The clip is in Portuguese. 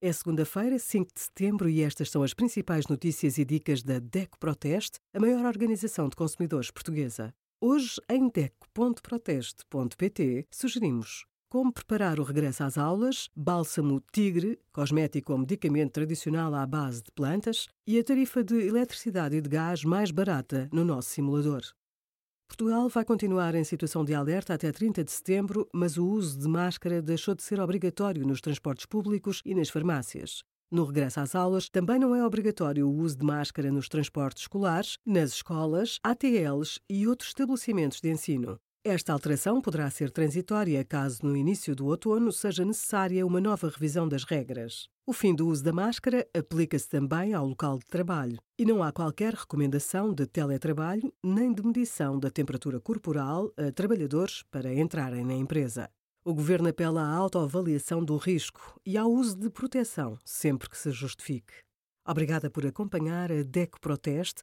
É segunda-feira, 5 de setembro, e estas são as principais notícias e dicas da DECO Proteste, a maior organização de consumidores portuguesa. Hoje, em DECO.proteste.pt, sugerimos como preparar o regresso às aulas, bálsamo tigre, cosmético ou medicamento tradicional à base de plantas e a tarifa de eletricidade e de gás mais barata no nosso simulador. Portugal vai continuar em situação de alerta até 30 de setembro, mas o uso de máscara deixou de ser obrigatório nos transportes públicos e nas farmácias. No regresso às aulas, também não é obrigatório o uso de máscara nos transportes escolares, nas escolas, ATLs e outros estabelecimentos de ensino. Esta alteração poderá ser transitória caso no início do outono seja necessária uma nova revisão das regras. O fim do uso da máscara aplica-se também ao local de trabalho e não há qualquer recomendação de teletrabalho nem de medição da temperatura corporal a trabalhadores para entrarem na empresa. O governo apela à autoavaliação do risco e ao uso de proteção sempre que se justifique. Obrigada por acompanhar a DECO Proteste